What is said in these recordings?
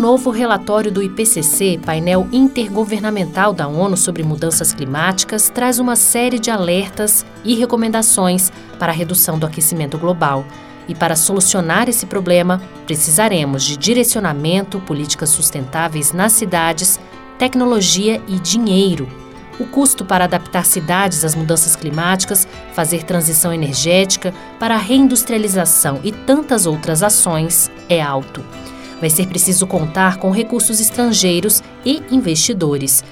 novo relatório do IPCC, painel intergovernamental da ONU sobre mudanças climáticas, traz uma série de alertas e recomendações para a redução do aquecimento global. E para solucionar esse problema, precisaremos de direcionamento, políticas sustentáveis nas cidades, tecnologia e dinheiro. O custo para adaptar cidades às mudanças climáticas, fazer transição energética, para a reindustrialização e tantas outras ações é alto. Vai ser preciso contar com recursos estrangeiros e investidores.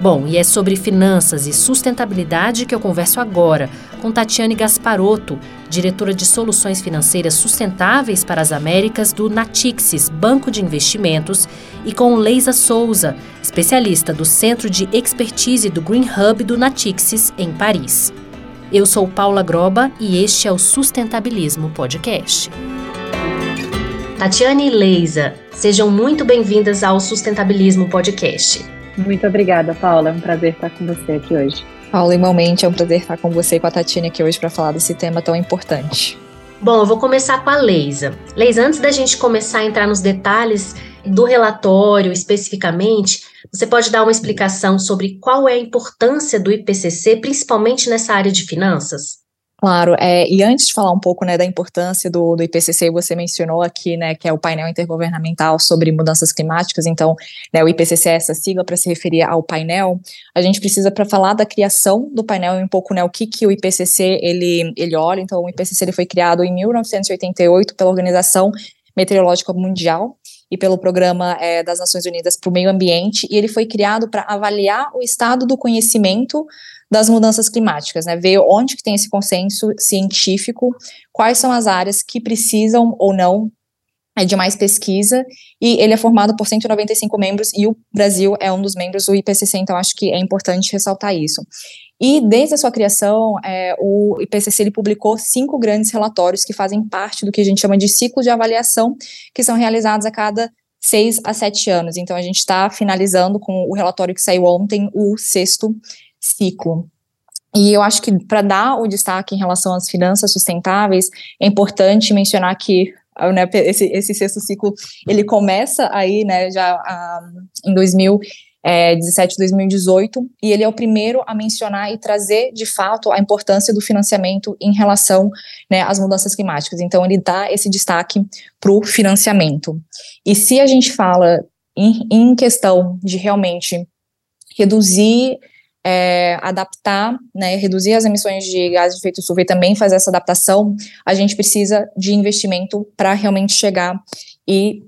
Bom, e é sobre finanças e sustentabilidade que eu converso agora com Tatiane Gasparotto, diretora de soluções financeiras sustentáveis para as Américas do Natixis, Banco de Investimentos, e com Leisa Souza, especialista do Centro de Expertise do Green Hub do Natixis, em Paris. Eu sou Paula Groba e este é o Sustentabilismo Podcast. Tatiane e Leisa, sejam muito bem-vindas ao Sustentabilismo Podcast. Muito obrigada, Paula. É um prazer estar com você aqui hoje. Paula, igualmente, é um prazer estar com você e com a Tatiana aqui hoje para falar desse tema tão importante. Bom, eu vou começar com a Leisa. Leisa, antes da gente começar a entrar nos detalhes do relatório especificamente, você pode dar uma explicação sobre qual é a importância do IPCC, principalmente nessa área de finanças? Claro, é, e antes de falar um pouco né, da importância do, do IPCC, você mencionou aqui né, que é o painel intergovernamental sobre mudanças climáticas, então né, o IPCC é essa sigla para se referir ao painel. A gente precisa, para falar da criação do painel, um pouco né, o que, que o IPCC ele, ele olha. Então, o IPCC ele foi criado em 1988 pela Organização Meteorológica Mundial e pelo Programa é, das Nações Unidas para o Meio Ambiente, e ele foi criado para avaliar o estado do conhecimento das mudanças climáticas, né? Ver onde que tem esse consenso científico, quais são as áreas que precisam ou não é de mais pesquisa, e ele é formado por 195 membros, e o Brasil é um dos membros do IPCC, então acho que é importante ressaltar isso. E desde a sua criação, é, o IPCC ele publicou cinco grandes relatórios que fazem parte do que a gente chama de ciclo de avaliação, que são realizados a cada seis a sete anos. Então a gente está finalizando com o relatório que saiu ontem, o sexto ciclo. E eu acho que para dar o destaque em relação às finanças sustentáveis, é importante mencionar que né, esse, esse sexto ciclo ele começa aí, né, já um, em 2017, 2018, e ele é o primeiro a mencionar e trazer de fato a importância do financiamento em relação né, às mudanças climáticas. Então, ele dá esse destaque para o financiamento. E se a gente fala em, em questão de realmente reduzir é, adaptar, né, reduzir as emissões de gases de efeito estufa e também fazer essa adaptação, a gente precisa de investimento para realmente chegar e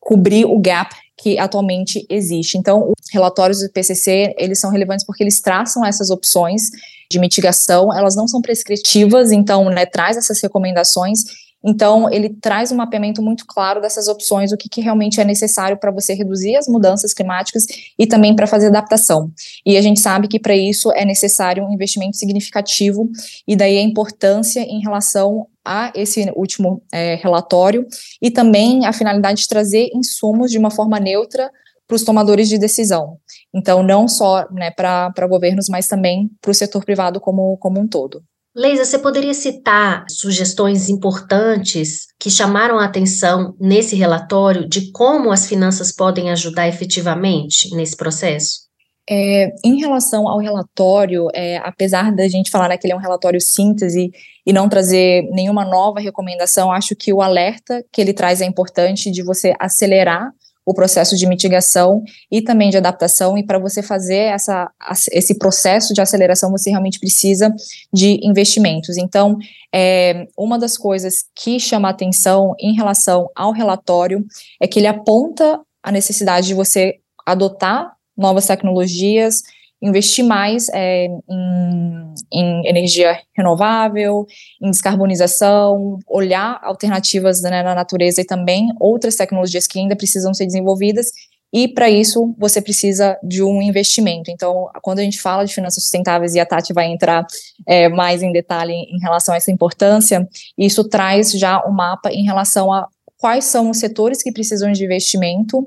cobrir o gap que atualmente existe. Então, os relatórios do IPCC, eles são relevantes porque eles traçam essas opções de mitigação, elas não são prescritivas, então, né, traz essas recomendações então, ele traz um mapeamento muito claro dessas opções, o que, que realmente é necessário para você reduzir as mudanças climáticas e também para fazer adaptação. E a gente sabe que para isso é necessário um investimento significativo, e daí a importância em relação a esse último é, relatório e também a finalidade de trazer insumos de uma forma neutra para os tomadores de decisão. Então, não só né, para governos, mas também para o setor privado como, como um todo. Leisa, você poderia citar sugestões importantes que chamaram a atenção nesse relatório de como as finanças podem ajudar efetivamente nesse processo? É, em relação ao relatório, é, apesar da gente falar né, que ele é um relatório síntese e não trazer nenhuma nova recomendação, acho que o alerta que ele traz é importante de você acelerar o processo de mitigação e também de adaptação, e para você fazer essa, esse processo de aceleração, você realmente precisa de investimentos. Então, é, uma das coisas que chama atenção em relação ao relatório é que ele aponta a necessidade de você adotar novas tecnologias, investir mais é, em, em, energia renovável, em descarbonização, olhar alternativas né, na natureza e também outras tecnologias que ainda precisam ser desenvolvidas. E para isso você precisa de um investimento. Então, quando a gente fala de finanças sustentáveis, e a Tati vai entrar é, mais em detalhe em relação a essa importância, isso traz já um mapa em relação a quais são os setores que precisam de investimento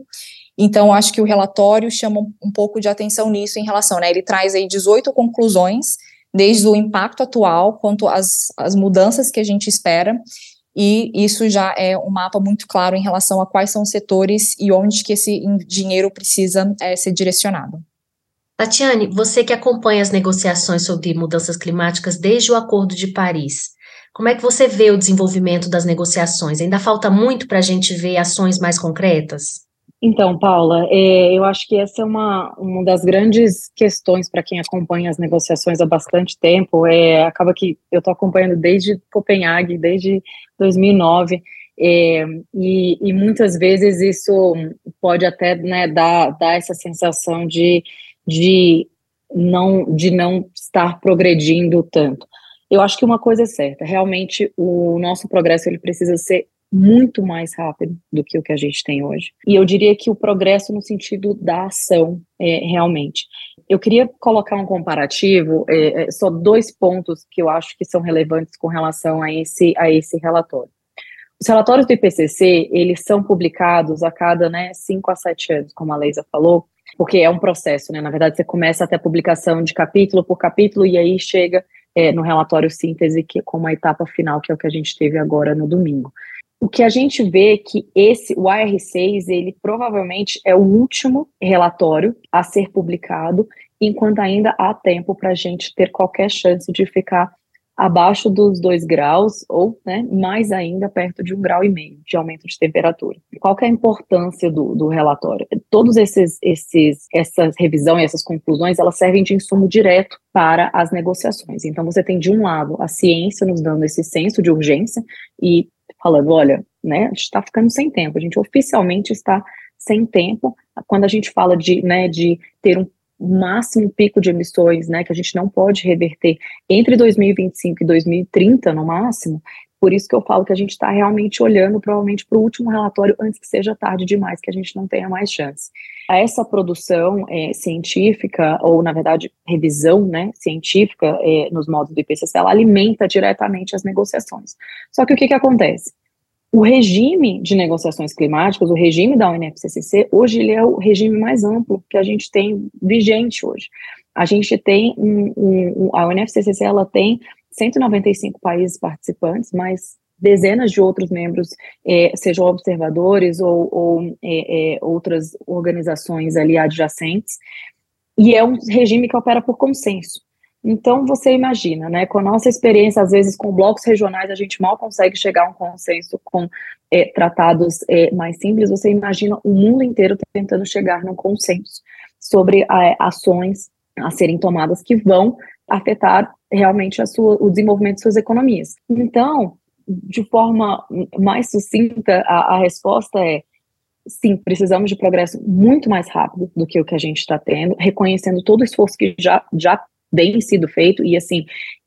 então, acho que o relatório chama um pouco de atenção nisso em relação, né? Ele traz aí 18 conclusões, desde o impacto atual quanto às, às mudanças que a gente espera. e isso já é um mapa muito claro em relação a quais são os setores e onde que esse dinheiro precisa é, ser direcionado. Tatiane, você que acompanha as negociações sobre mudanças climáticas desde o Acordo de Paris, como é que você vê o desenvolvimento das negociações? Ainda falta muito para a gente ver ações mais concretas? Então, Paula, é, eu acho que essa é uma, uma das grandes questões para quem acompanha as negociações há bastante tempo. É, acaba que eu estou acompanhando desde Copenhague, desde 2009, é, e, e, muitas vezes isso pode até né, dar, dar essa sensação de, de, não, de não estar progredindo tanto. Eu acho que uma coisa é certa, realmente o nosso progresso ele precisa ser muito mais rápido do que o que a gente tem hoje. E eu diria que o progresso no sentido da ação, é, realmente. Eu queria colocar um comparativo, é, é, só dois pontos que eu acho que são relevantes com relação a esse, a esse relatório. Os relatórios do IPCC, eles são publicados a cada né, cinco a sete anos, como a Leisa falou, porque é um processo, né? Na verdade, você começa até a publicação de capítulo por capítulo e aí chega é, no relatório síntese, que como a etapa final, que é o que a gente teve agora no domingo. O que a gente vê é que esse, o AR6, ele provavelmente é o último relatório a ser publicado, enquanto ainda há tempo para a gente ter qualquer chance de ficar abaixo dos dois graus ou, né, mais ainda perto de um grau e meio de aumento de temperatura. Qual é a importância do, do relatório? Todos esses, esses, essas revisão e essas conclusões, elas servem de insumo direto para as negociações. Então, você tem de um lado a ciência nos dando esse senso de urgência e falando, olha, né, a gente está ficando sem tempo, a gente oficialmente está sem tempo. Quando a gente fala de, né, de ter um máximo pico de emissões, né, que a gente não pode reverter entre 2025 e 2030 no máximo, por isso que eu falo que a gente está realmente olhando provavelmente para o último relatório antes que seja tarde demais, que a gente não tenha mais chance. Essa produção é, científica, ou na verdade revisão né, científica é, nos modos do IPCC, ela alimenta diretamente as negociações. Só que o que, que acontece? O regime de negociações climáticas, o regime da UNFCCC, hoje ele é o regime mais amplo que a gente tem vigente hoje. A gente tem um, um a UNFCCC ela tem 195 países participantes, mas dezenas de outros membros, é, sejam observadores ou, ou é, é, outras organizações ali adjacentes, e é um regime que opera por consenso. Então, você imagina, né, com a nossa experiência, às vezes, com blocos regionais, a gente mal consegue chegar a um consenso com tratados mais simples, você imagina o mundo inteiro tentando chegar num consenso sobre ações a serem tomadas que vão afetar realmente a sua, o desenvolvimento de suas economias. Então, de forma mais sucinta, a, a resposta é sim, precisamos de progresso muito mais rápido do que o que a gente está tendo, reconhecendo todo o esforço que já, já bem sido feito e assim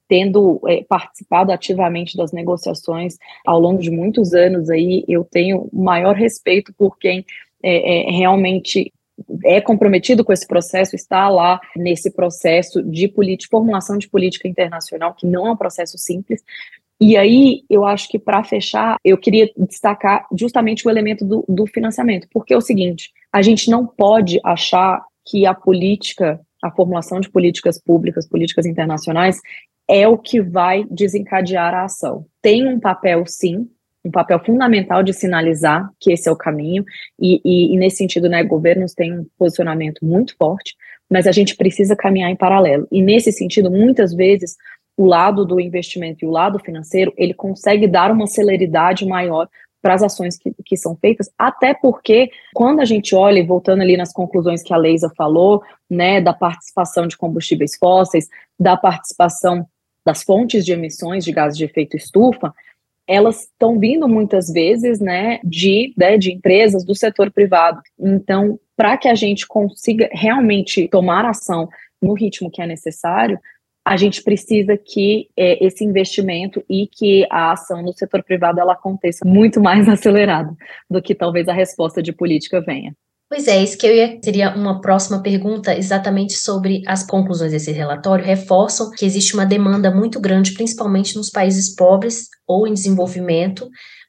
tendo é, participado ativamente das negociações ao longo de muitos anos aí eu tenho maior respeito por quem é, é, realmente é comprometido com esse processo, está lá nesse processo de formulação de política internacional, que não é um processo simples. E aí, eu acho que para fechar, eu queria destacar justamente o elemento do, do financiamento, porque é o seguinte: a gente não pode achar que a política a formulação de políticas públicas, políticas internacionais, é o que vai desencadear a ação. Tem um papel, sim, um papel fundamental de sinalizar que esse é o caminho, e, e, e nesse sentido, né, governos têm um posicionamento muito forte, mas a gente precisa caminhar em paralelo. E nesse sentido, muitas vezes, o lado do investimento e o lado financeiro, ele consegue dar uma celeridade maior para as ações que, que são feitas, até porque quando a gente olha, voltando ali nas conclusões que a Leisa falou, né, da participação de combustíveis fósseis, da participação das fontes de emissões de gases de efeito estufa, elas estão vindo muitas vezes, né, de, né, de empresas do setor privado. Então, para que a gente consiga realmente tomar ação no ritmo que é necessário, a gente precisa que é, esse investimento e que a ação no setor privado ela aconteça muito mais acelerado do que talvez a resposta de política venha. Pois é, isso que eu ia seria uma próxima pergunta exatamente sobre as conclusões desse relatório reforçam que existe uma demanda muito grande, principalmente nos países pobres ou em desenvolvimento,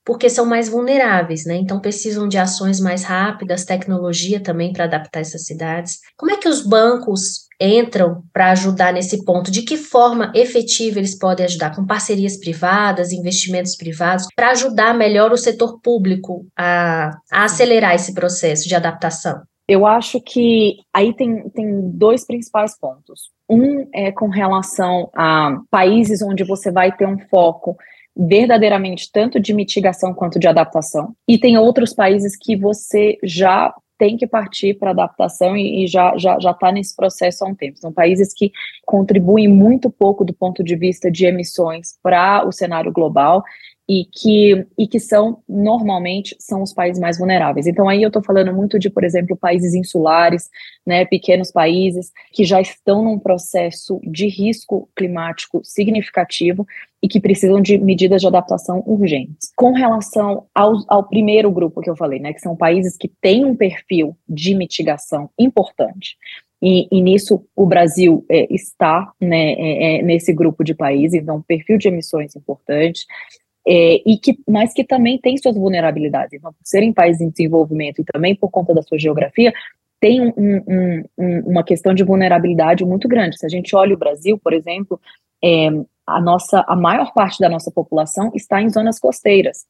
porque são mais vulneráveis, né? Então precisam de ações mais rápidas, tecnologia também para adaptar essas cidades. Como é que os bancos entram para ajudar nesse ponto? De que forma efetiva eles podem ajudar? Com parcerias privadas, investimentos privados, para ajudar melhor o setor público a, a acelerar esse processo de adaptação? Eu acho que aí tem, tem dois principais pontos. Um é com relação a países onde você vai ter um foco verdadeiramente tanto de mitigação quanto de adaptação. E tem outros países que você já tem que partir para adaptação e, e já já já está nesse processo há um tempo. São países que contribuem muito pouco do ponto de vista de emissões para o cenário global e que, e que são, normalmente, são os países mais vulneráveis. Então, aí eu estou falando muito de, por exemplo, países insulares, né, pequenos países, que já estão num processo de risco climático significativo e que precisam de medidas de adaptação urgentes. Com relação ao, ao primeiro grupo que eu falei, né, que são países que têm um perfil de mitigação importante, e, e, nisso o Brasil é, está né, é, é, nesse grupo de países, então perfil de emissões importante, é, e que, mas que também tem suas vulnerabilidades. Então, por serem países em desenvolvimento e também por conta da sua geografia, tem um, um, um, uma questão de vulnerabilidade muito grande. Se a gente olha o Brasil, por exemplo, é, a nossa, a maior parte da nossa população está em zonas costeiras,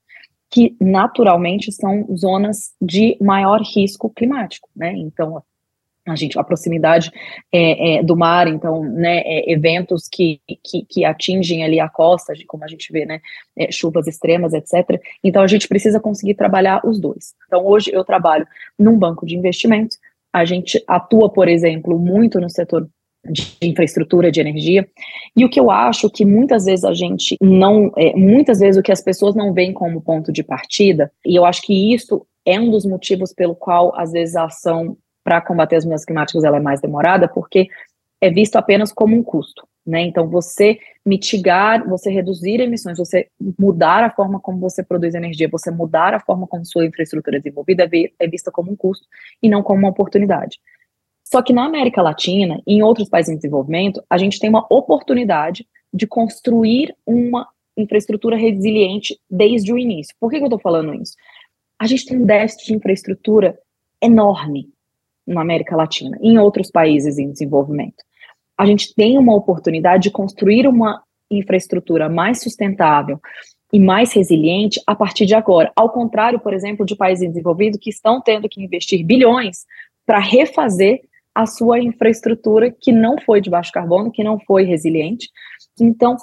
que naturalmente são zonas de maior risco climático, né? Então, a gente a proximidade é, é, do mar, então, né, é, eventos que, que, que, atingem ali a costa, como a gente vê, né, é, chuvas extremas, etc. Então, a gente precisa conseguir trabalhar os dois. Então, hoje eu trabalho num banco de investimentos, a gente atua, por exemplo, muito no setor de infraestrutura de energia. E o que eu acho que muitas vezes a gente não, é, muitas vezes o que as pessoas não veem como ponto de partida, e eu acho que isso é um dos motivos pelo qual às vezes a ação para combater as mudanças climáticas ela é mais demorada, porque é visto apenas como um custo. Né? Então, você mitigar, você reduzir emissões, você mudar a forma como você produz energia, você mudar a forma como sua infraestrutura é desenvolvida é, é vista como um custo e não como uma oportunidade. Só que na América Latina e em outros países em desenvolvimento, a gente tem uma oportunidade de construir uma infraestrutura resiliente desde o início. Por que, que eu estou falando isso? A gente tem um déficit de infraestrutura enorme na América Latina, em outros países em desenvolvimento. A gente tem uma oportunidade de construir uma infraestrutura mais sustentável e mais resiliente a partir de agora. Ao contrário, por exemplo, de países desenvolvidos que estão tendo que investir bilhões para refazer a sua infraestrutura que não foi de baixo carbono, que não foi resiliente. Então,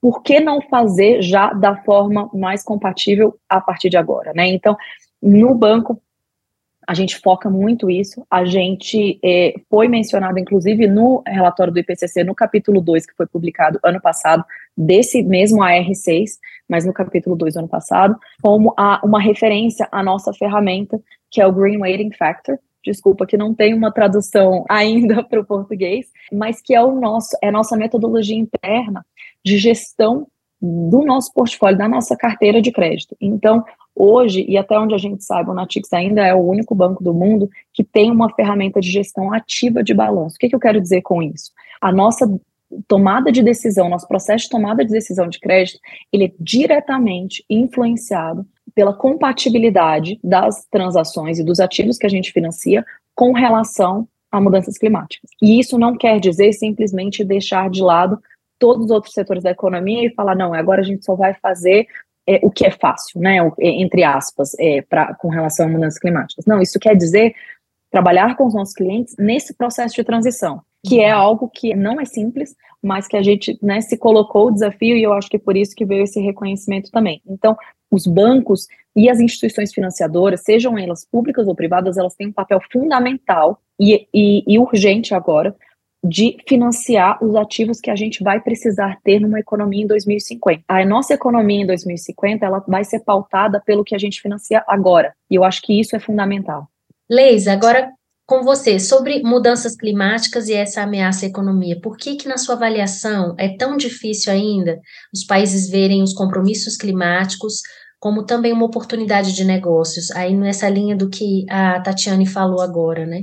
por que não fazer já da forma mais compatível a partir de agora, né? Então, no banco a gente foca muito isso. A gente é, foi mencionado, inclusive, no relatório do IPCC, no capítulo 2, que foi publicado ano passado, desse mesmo AR6, mas no capítulo 2 ano passado, como a, uma referência à nossa ferramenta, que é o Green Weighting Factor. Desculpa que não tem uma tradução ainda para o português, mas que é o nosso, é a nossa metodologia interna de gestão do nosso portfólio, da nossa carteira de crédito. Então, Hoje, e até onde a gente sabe, o Natix ainda é o único banco do mundo que tem uma ferramenta de gestão ativa de balanço. O que, que eu quero dizer com isso? A nossa tomada de decisão, nosso processo de tomada de decisão de crédito, ele é diretamente influenciado pela compatibilidade das transações e dos ativos que a gente financia com relação a mudanças climáticas. E isso não quer dizer simplesmente deixar de lado todos os outros setores da economia e falar, não, agora a gente só vai fazer é, o que é fácil, né, é, entre aspas, é, pra, com relação a mudanças climáticas. Não, isso quer dizer trabalhar com os nossos clientes nesse processo de transição, que é uhum. algo que não é simples, mas que a gente né, se colocou o desafio e eu acho que por isso que veio esse reconhecimento também. Então, os bancos e as instituições financiadoras, sejam elas públicas ou privadas, elas têm um papel fundamental e, e, e urgente agora de financiar os ativos que a gente vai precisar ter numa economia em 2050. A nossa economia em 2050 ela vai ser pautada pelo que a gente financia agora. E eu acho que isso é fundamental. Leis, agora com você sobre mudanças climáticas e essa ameaça à economia. Por que que na sua avaliação é tão difícil ainda os países verem os compromissos climáticos como também uma oportunidade de negócios, aí nessa linha do que a Tatiane falou agora, né?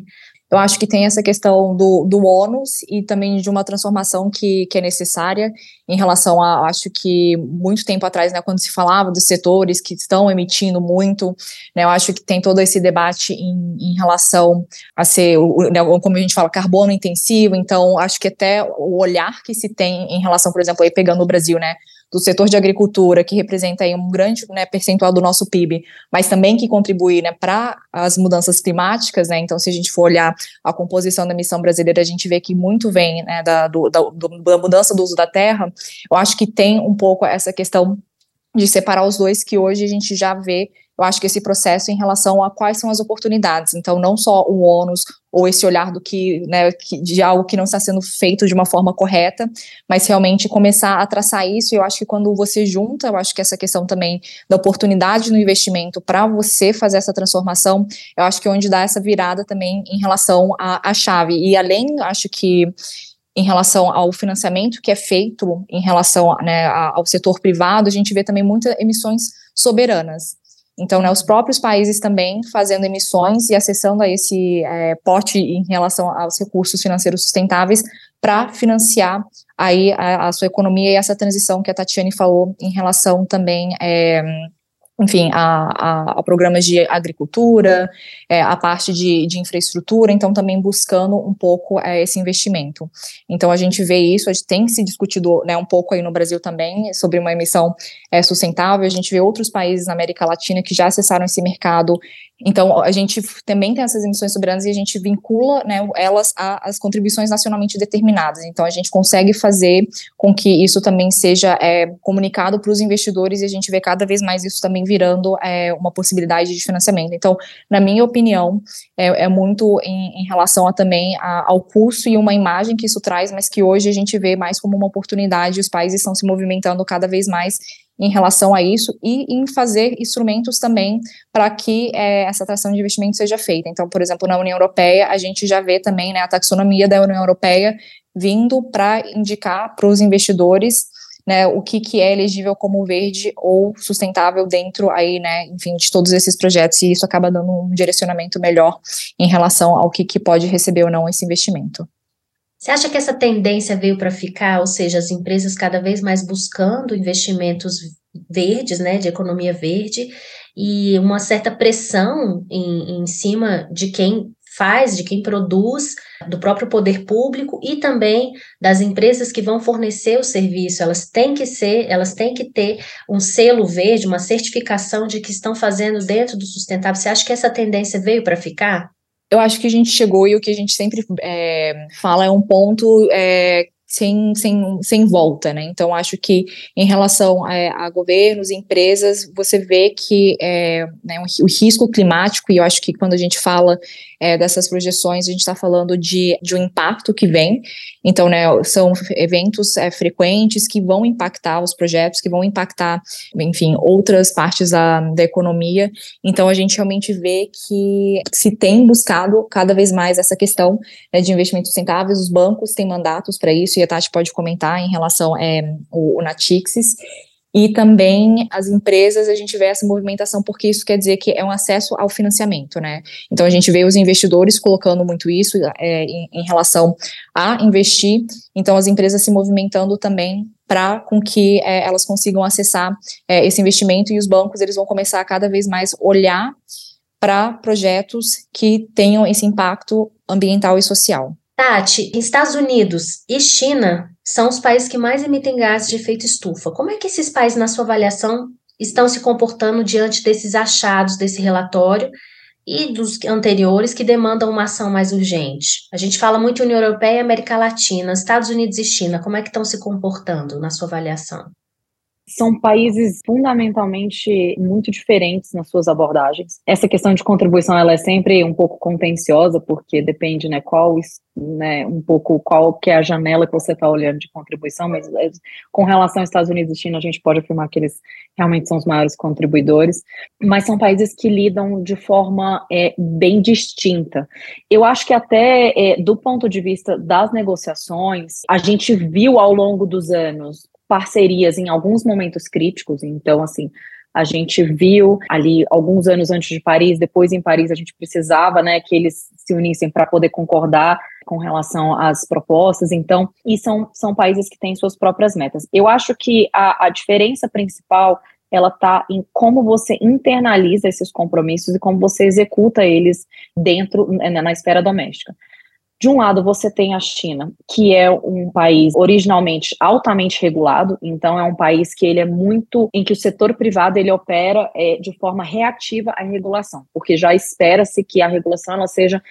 Eu acho que tem essa questão do, do ônus e também de uma transformação que, que é necessária em relação a, acho que muito tempo atrás, né, quando se falava dos setores que estão emitindo muito, né, eu acho que tem todo esse debate em, em relação a ser, né, como a gente fala, carbono intensivo, então acho que até o olhar que se tem em relação, por exemplo, aí pegando o Brasil, né, do setor de agricultura, que representa aí um grande né, percentual do nosso PIB, mas também que contribui né, para as mudanças climáticas, né, então se a gente for olhar a composição da emissão brasileira, a gente vê que muito vem né, da, do, da, da mudança do uso da terra, eu acho que tem um pouco essa questão de separar os dois, que hoje a gente já vê eu acho que esse processo em relação a quais são as oportunidades. Então, não só o ônus ou esse olhar do que, né, de algo que não está sendo feito de uma forma correta, mas realmente começar a traçar isso. E eu acho que quando você junta, eu acho que essa questão também da oportunidade no investimento para você fazer essa transformação, eu acho que é onde dá essa virada também em relação à, chave. E além, acho que em relação ao financiamento que é feito em relação né, ao setor privado, a gente vê também muitas emissões soberanas. Então, né, os próprios países também fazendo emissões e acessando a esse é, pote em relação aos recursos financeiros sustentáveis para financiar aí a, a, sua economia e essa transição que a Tatiane falou em relação também é, enfim, a, a, a, programas de agricultura, é, a parte de, de, infraestrutura, então também buscando um pouco é, esse investimento. Então a gente vê isso, a gente tem se discutido né, um pouco aí no Brasil também sobre uma emissão é, sustentável, a gente vê outros países na América Latina que já acessaram esse mercado então, a gente também tem essas emissões soberanas e a gente vincula né, elas às contribuições nacionalmente determinadas. Então, a gente consegue fazer com que isso também seja é, comunicado para os investidores e a gente vê cada vez mais isso também virando é, uma possibilidade de financiamento. Então, na minha opinião, é, é muito em, em, relação a, também a, ao custo e uma imagem que isso traz, mas que hoje a gente vê mais como uma oportunidade. Os países estão se movimentando cada vez mais em relação a isso e em fazer instrumentos também para que é, essa atração de investimento seja feita. Então, por exemplo, na União Europeia, a gente já vê também né, a taxonomia da União Europeia vindo para indicar para os investidores né, o que, que é elegível como verde ou sustentável dentro aí, né, enfim, de todos esses projetos, e isso acaba dando um direcionamento melhor em relação ao que, que pode receber ou não esse investimento. Você acha que essa tendência veio para ficar, ou seja, as empresas cada vez mais buscando investimentos verdes, né, de economia verde, e uma certa pressão em, em cima de quem faz, de quem produz, do próprio poder público e também das empresas que vão fornecer o serviço. Elas têm que ser, elas têm que ter um selo verde, uma certificação de que estão fazendo dentro do sustentável. Você acha que essa tendência veio para ficar? eu acho que a gente chegou e o que a gente sempre é, fala é um ponto é, sem, sem, sem volta, né? Então, acho que em relação a, a governos, empresas, você vê que é, né, o risco climático, e eu acho que quando a gente fala é, dessas projeções, a gente está falando de, de um impacto que vem. Então, né, são eventos é, frequentes que vão impactar os projetos, que vão impactar, enfim, outras partes da, da economia. Então, a gente realmente vê que se tem buscado cada vez mais essa questão né, de investimentos sustentáveis, os bancos têm mandatos para isso, e a Tati pode comentar em relação é, o, o Natixis. E também as empresas, a gente vê essa movimentação, porque isso quer dizer que é um acesso ao financiamento, né? Então a gente vê os investidores colocando muito isso é, em, em relação a investir, então as empresas se movimentando também para com que é, elas consigam acessar é, esse investimento e os bancos eles vão começar a cada vez mais olhar para projetos que tenham esse impacto ambiental e social. Tati, Estados Unidos e China são os países que mais emitem gases de efeito estufa. Como é que esses países, na sua avaliação, estão se comportando diante desses achados desse relatório e dos anteriores que demandam uma ação mais urgente? A gente fala muito União Europeia América Latina, Estados Unidos e China. Como é que estão se comportando na sua avaliação? São países fundamentalmente muito diferentes nas suas abordagens. Essa questão de contribuição ela é sempre um pouco contenciosa porque depende, né, qual, né, um pouco qual que é a janela que você está olhando de contribuição. Mas é, com relação aos Estados Unidos e China, a gente pode afirmar que eles realmente são os maiores contribuidores. Mas são países que lidam de forma é, bem distinta. Eu acho que até é, do ponto de vista das negociações, a gente viu ao longo dos anos parcerias em alguns momentos críticos, então, assim, A gente viu ali alguns anos antes de Paris, depois em Paris a gente precisava, né, que eles se unissem para poder concordar com relação às propostas. Então, e são, são países que têm suas próprias metas. Eu acho que a, a diferença principal ela está em como você internaliza esses compromissos e como você executa eles dentro né, na esfera doméstica. De um lado, você tem a China, que é um país originalmente altamente regulado, então é um país que ele é muito em que o setor privado ele opera é, de forma reativa à regulação, porque já espera-se que a regulação ela seja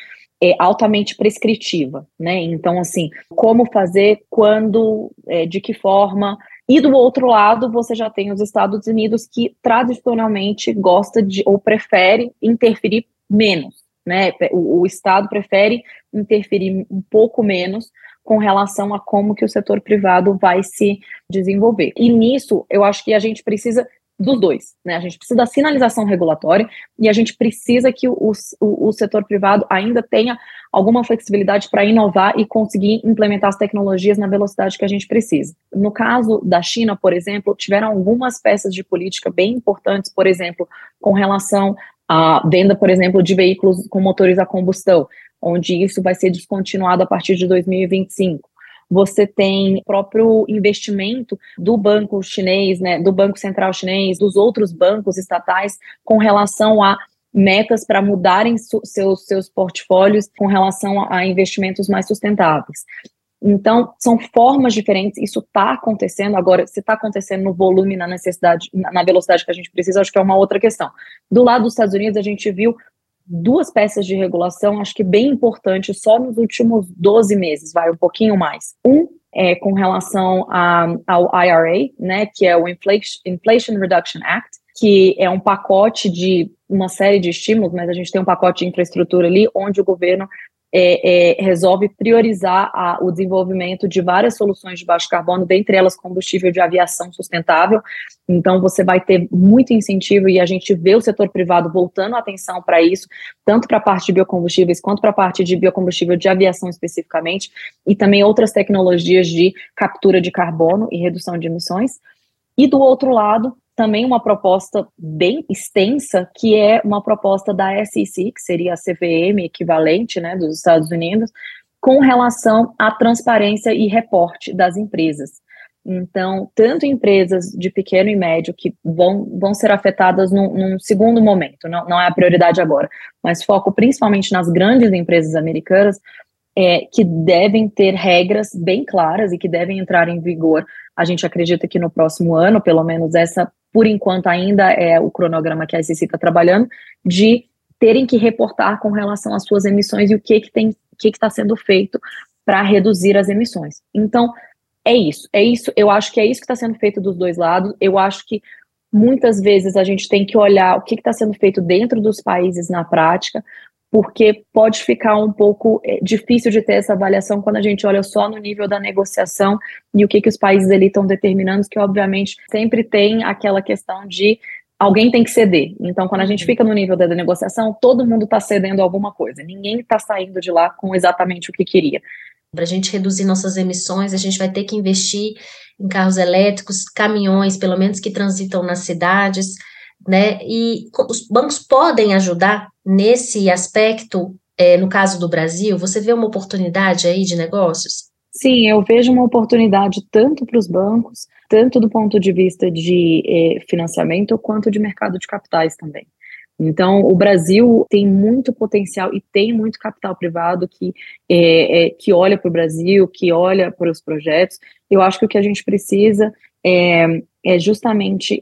é, altamente prescritiva, né? Então, assim, como fazer, quando, é, de que forma. E do outro lado, você já tem os Estados Unidos que tradicionalmente gosta de ou prefere interferir menos né? O, o Estado prefere interferir um pouco menos com relação a como que o setor privado vai se desenvolver. E nisso, eu acho que a gente precisa dos dois, né? A gente precisa da sinalização regulatória e a gente precisa que o, o, o setor privado ainda tenha alguma flexibilidade para inovar e conseguir implementar as tecnologias na velocidade que a gente precisa. No caso da China, por exemplo, tiveram algumas peças de política bem importantes, por exemplo, com relação a venda, por exemplo, de veículos com motores a combustão, onde isso vai ser descontinuado a partir de 2025. Você tem próprio investimento do banco chinês, né, do Banco Central chinês, dos outros bancos estatais com relação a metas para mudarem seus, seus portfólios com relação a investimentos mais sustentáveis. Então, são formas diferentes, isso está acontecendo. Agora, se está acontecendo no volume, na necessidade, na velocidade que a gente precisa, acho que é uma outra questão. Do lado dos Estados Unidos, a gente viu duas peças de regulação, acho que bem importante, só nos últimos 12 meses, vai um pouquinho mais. Um é com relação a, ao IRA, né, que é o Inflation Reduction Act, que é um pacote de uma série de estímulos, mas a gente tem um pacote de infraestrutura ali, onde o governo é, é, resolve priorizar a, o desenvolvimento de várias soluções de baixo carbono, dentre elas combustível de aviação sustentável. Então, você vai ter muito incentivo e a gente vê o setor privado voltando a atenção para isso, tanto para a parte de biocombustíveis quanto para a parte de biocombustível de aviação especificamente, e também outras tecnologias de captura de carbono e redução de emissões. E do outro lado, também uma proposta bem extensa, que é uma proposta da SEC, que seria a CVM equivalente né, dos Estados Unidos, com relação à transparência e reporte das empresas. Então, tanto empresas de pequeno e médio que vão, vão ser afetadas num, num segundo momento, não, não é a prioridade agora, mas foco principalmente nas grandes empresas americanas, é, que devem ter regras bem claras e que devem entrar em vigor. A gente acredita que no próximo ano, pelo menos essa por enquanto ainda é o cronograma que a SEC está trabalhando, de terem que reportar com relação às suas emissões e o que que tem, o que está sendo feito para reduzir as emissões. Então, é isso, é isso, eu acho que é isso que está sendo feito dos dois lados, eu acho que muitas vezes a gente tem que olhar o que está sendo feito dentro dos países na prática, porque pode ficar um pouco é, difícil de ter essa avaliação quando a gente olha só no nível da negociação e o que, que os países ali estão determinando, que obviamente sempre tem aquela questão de alguém tem que ceder. Então, quando a gente uhum. fica no nível da negociação, todo mundo está cedendo alguma coisa, ninguém está saindo de lá com exatamente o que queria. Para a gente reduzir nossas emissões, a gente vai ter que investir em carros elétricos, caminhões, pelo menos que transitam nas cidades né? E os bancos podem ajudar nesse aspecto, é, no caso do Brasil, você vê uma oportunidade aí de negócios? Sim, eu vejo uma oportunidade tanto para os bancos, tanto do ponto de vista de eh, financiamento, quanto de mercado de capitais também. Então, o Brasil tem muito potencial e tem muito capital privado que, é, é, que olha para o Brasil, que olha para os projetos. Eu acho que o que a gente precisa é, é justamente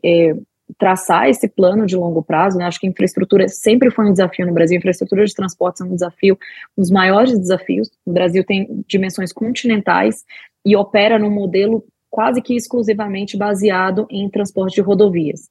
traçar esse plano de longo prazo, né? Acho que infraestrutura sempre foi um desafio no Brasil, infraestrutura de transporte é um desafio, um dos maiores desafios. O Brasil tem dimensões continentais e opera num modelo quase que exclusivamente baseado em transporte de rodovias.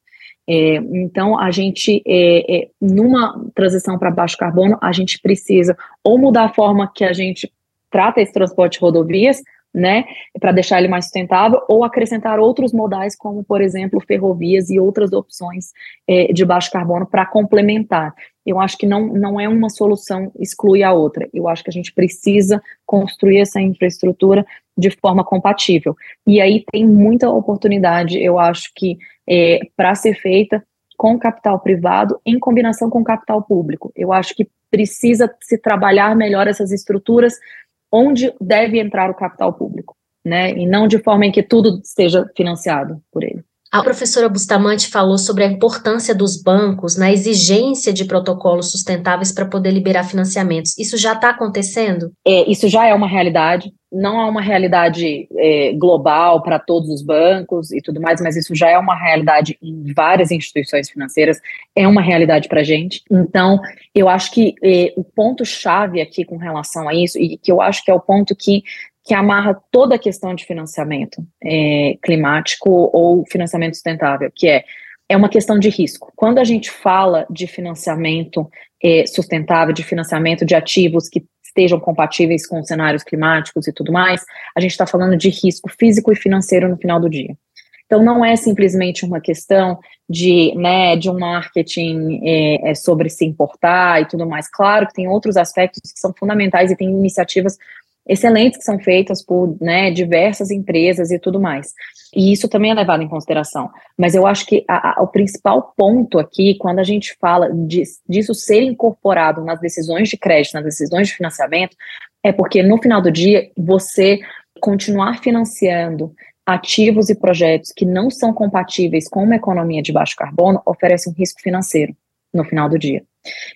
É, então, a gente, é, é, numa transição para baixo carbono, a gente precisa ou mudar a forma que a gente trata esse transporte de rodovias, né, para deixar ele mais sustentável, ou acrescentar outros modais, como, por exemplo, ferrovias e outras opções é, de baixo carbono para complementar. Eu acho que não, não é uma solução exclui a outra. Eu acho que a gente precisa construir essa infraestrutura de forma compatível. E aí tem muita oportunidade, eu acho que, é, para ser feita, com capital privado em combinação com capital público. Eu acho que precisa se trabalhar melhor essas estruturas onde deve entrar o capital público, né? E não de forma em que tudo esteja financiado por ele. A professora Bustamante falou sobre a importância dos bancos na exigência de protocolos sustentáveis para poder liberar financiamentos. Isso já está acontecendo? É, isso já é uma realidade. Não é uma realidade é, global para todos os bancos e tudo mais, mas isso já é uma realidade em várias instituições financeiras, é uma realidade para a gente. Então, eu acho que é, o ponto-chave aqui com relação a isso, e que eu acho que é o ponto que que amarra toda a questão de financiamento é, climático ou financiamento sustentável, que é é uma questão de risco. Quando a gente fala de financiamento é, sustentável, de financiamento de ativos que estejam compatíveis com cenários climáticos e tudo mais, a gente está falando de risco físico e financeiro no final do dia. Então, não é simplesmente uma questão de, né, de um marketing é, é sobre se importar e tudo mais. Claro que tem outros aspectos que são fundamentais e tem iniciativas excelentes que são feitas por né, diversas empresas e tudo mais. E isso também é levado em consideração. Mas eu acho que a, a, o principal ponto aqui, quando a gente fala de, disso ser incorporado nas decisões de crédito, nas decisões de financiamento, é porque no final do dia, você continuar financiando ativos e projetos que não são compatíveis com uma economia de baixo carbono oferece um risco financeiro no final do dia.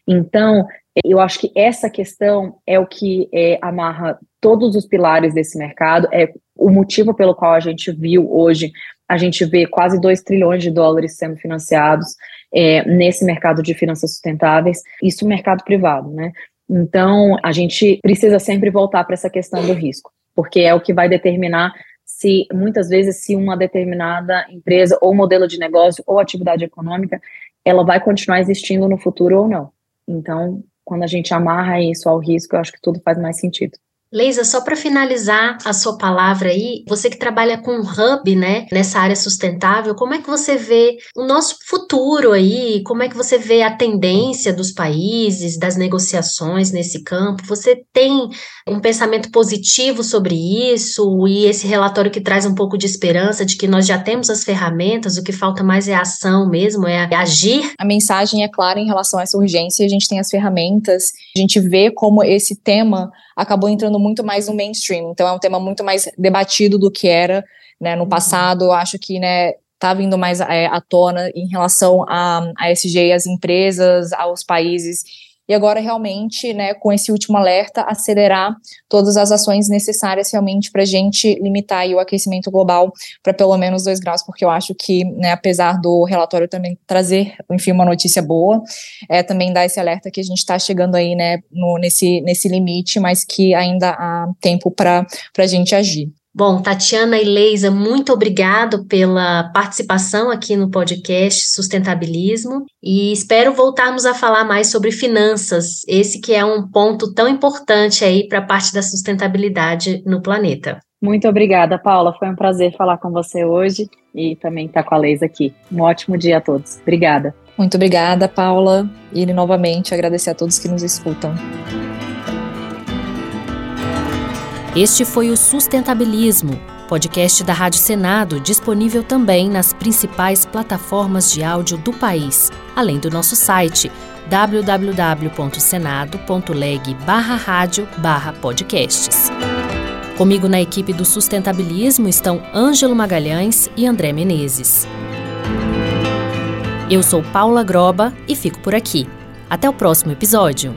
Então, eu acho que essa questão é o que é, amarra todos os pilares desse mercado, é o motivo pelo qual a gente viu hoje, a gente vê quase 2 trilhões de dólares sendo financiados é, nesse mercado de finanças sustentáveis, isso mercado privado, né? Então, a gente precisa sempre voltar para essa questão do risco, porque é o que vai determinar se, muitas vezes, se uma determinada empresa ou modelo de negócio ou atividade econômica, ela vai continuar existindo no futuro ou não. Então, quando a gente amarra isso ao risco, eu acho que tudo faz mais sentido. Leisa, só para finalizar a sua palavra aí, você que trabalha com hub, né, nessa área sustentável, como é que você vê o nosso futuro aí? Como é que você vê a tendência dos países, das negociações nesse campo? Você tem um pensamento positivo sobre isso e esse relatório que traz um pouco de esperança de que nós já temos as ferramentas, o que falta mais é ação mesmo, é agir? A mensagem é clara em relação a essa urgência, a gente tem as ferramentas, a gente vê como esse tema acabou entrando muito mais no mainstream. Então é um tema muito mais debatido do que era né, no uhum. passado. Eu acho que né, tá vindo mais é, à tona em relação a, a SG, as empresas, aos países e agora realmente, né, com esse último alerta, acelerar todas as ações necessárias realmente para a gente limitar o aquecimento global para pelo menos dois graus, porque eu acho que, né, apesar do relatório também trazer, enfim, uma notícia boa, é também dar esse alerta que a gente está chegando aí, né, no, nesse, nesse limite, mas que ainda há tempo para a gente agir. Bom, Tatiana e Leisa, muito obrigado pela participação aqui no podcast Sustentabilismo e espero voltarmos a falar mais sobre finanças, esse que é um ponto tão importante aí para a parte da sustentabilidade no planeta. Muito obrigada, Paula. Foi um prazer falar com você hoje e também estar com a Leisa aqui. Um ótimo dia a todos. Obrigada. Muito obrigada, Paula, e novamente agradecer a todos que nos escutam. Este foi o Sustentabilismo, podcast da Rádio Senado, disponível também nas principais plataformas de áudio do país, além do nosso site www.senado.leg/rádio/podcasts. Comigo na equipe do Sustentabilismo estão Ângelo Magalhães e André Menezes. Eu sou Paula Groba e fico por aqui. Até o próximo episódio.